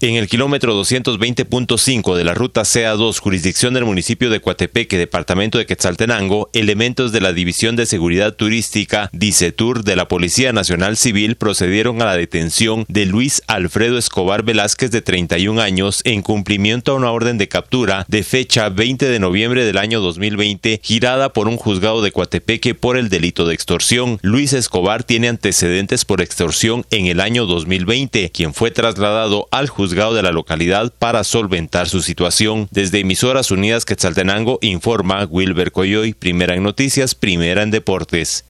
En el kilómetro 220.5 de la ruta CA2, jurisdicción del municipio de Coatepeque, departamento de Quetzaltenango, elementos de la División de Seguridad Turística DICETUR de la Policía Nacional Civil procedieron a la detención de Luis Alfredo Escobar Velázquez de 31 años en cumplimiento a una orden de captura de fecha 20 de noviembre del año 2020 girada por un juzgado de Coatepeque por el delito de extorsión. Luis Escobar tiene antecedentes por extorsión en el año 2020, quien fue trasladado al juzgado de la localidad para solventar su situación. Desde Emisoras Unidas Quetzaltenango informa Wilber Coyoy, primera en noticias, primera en deportes.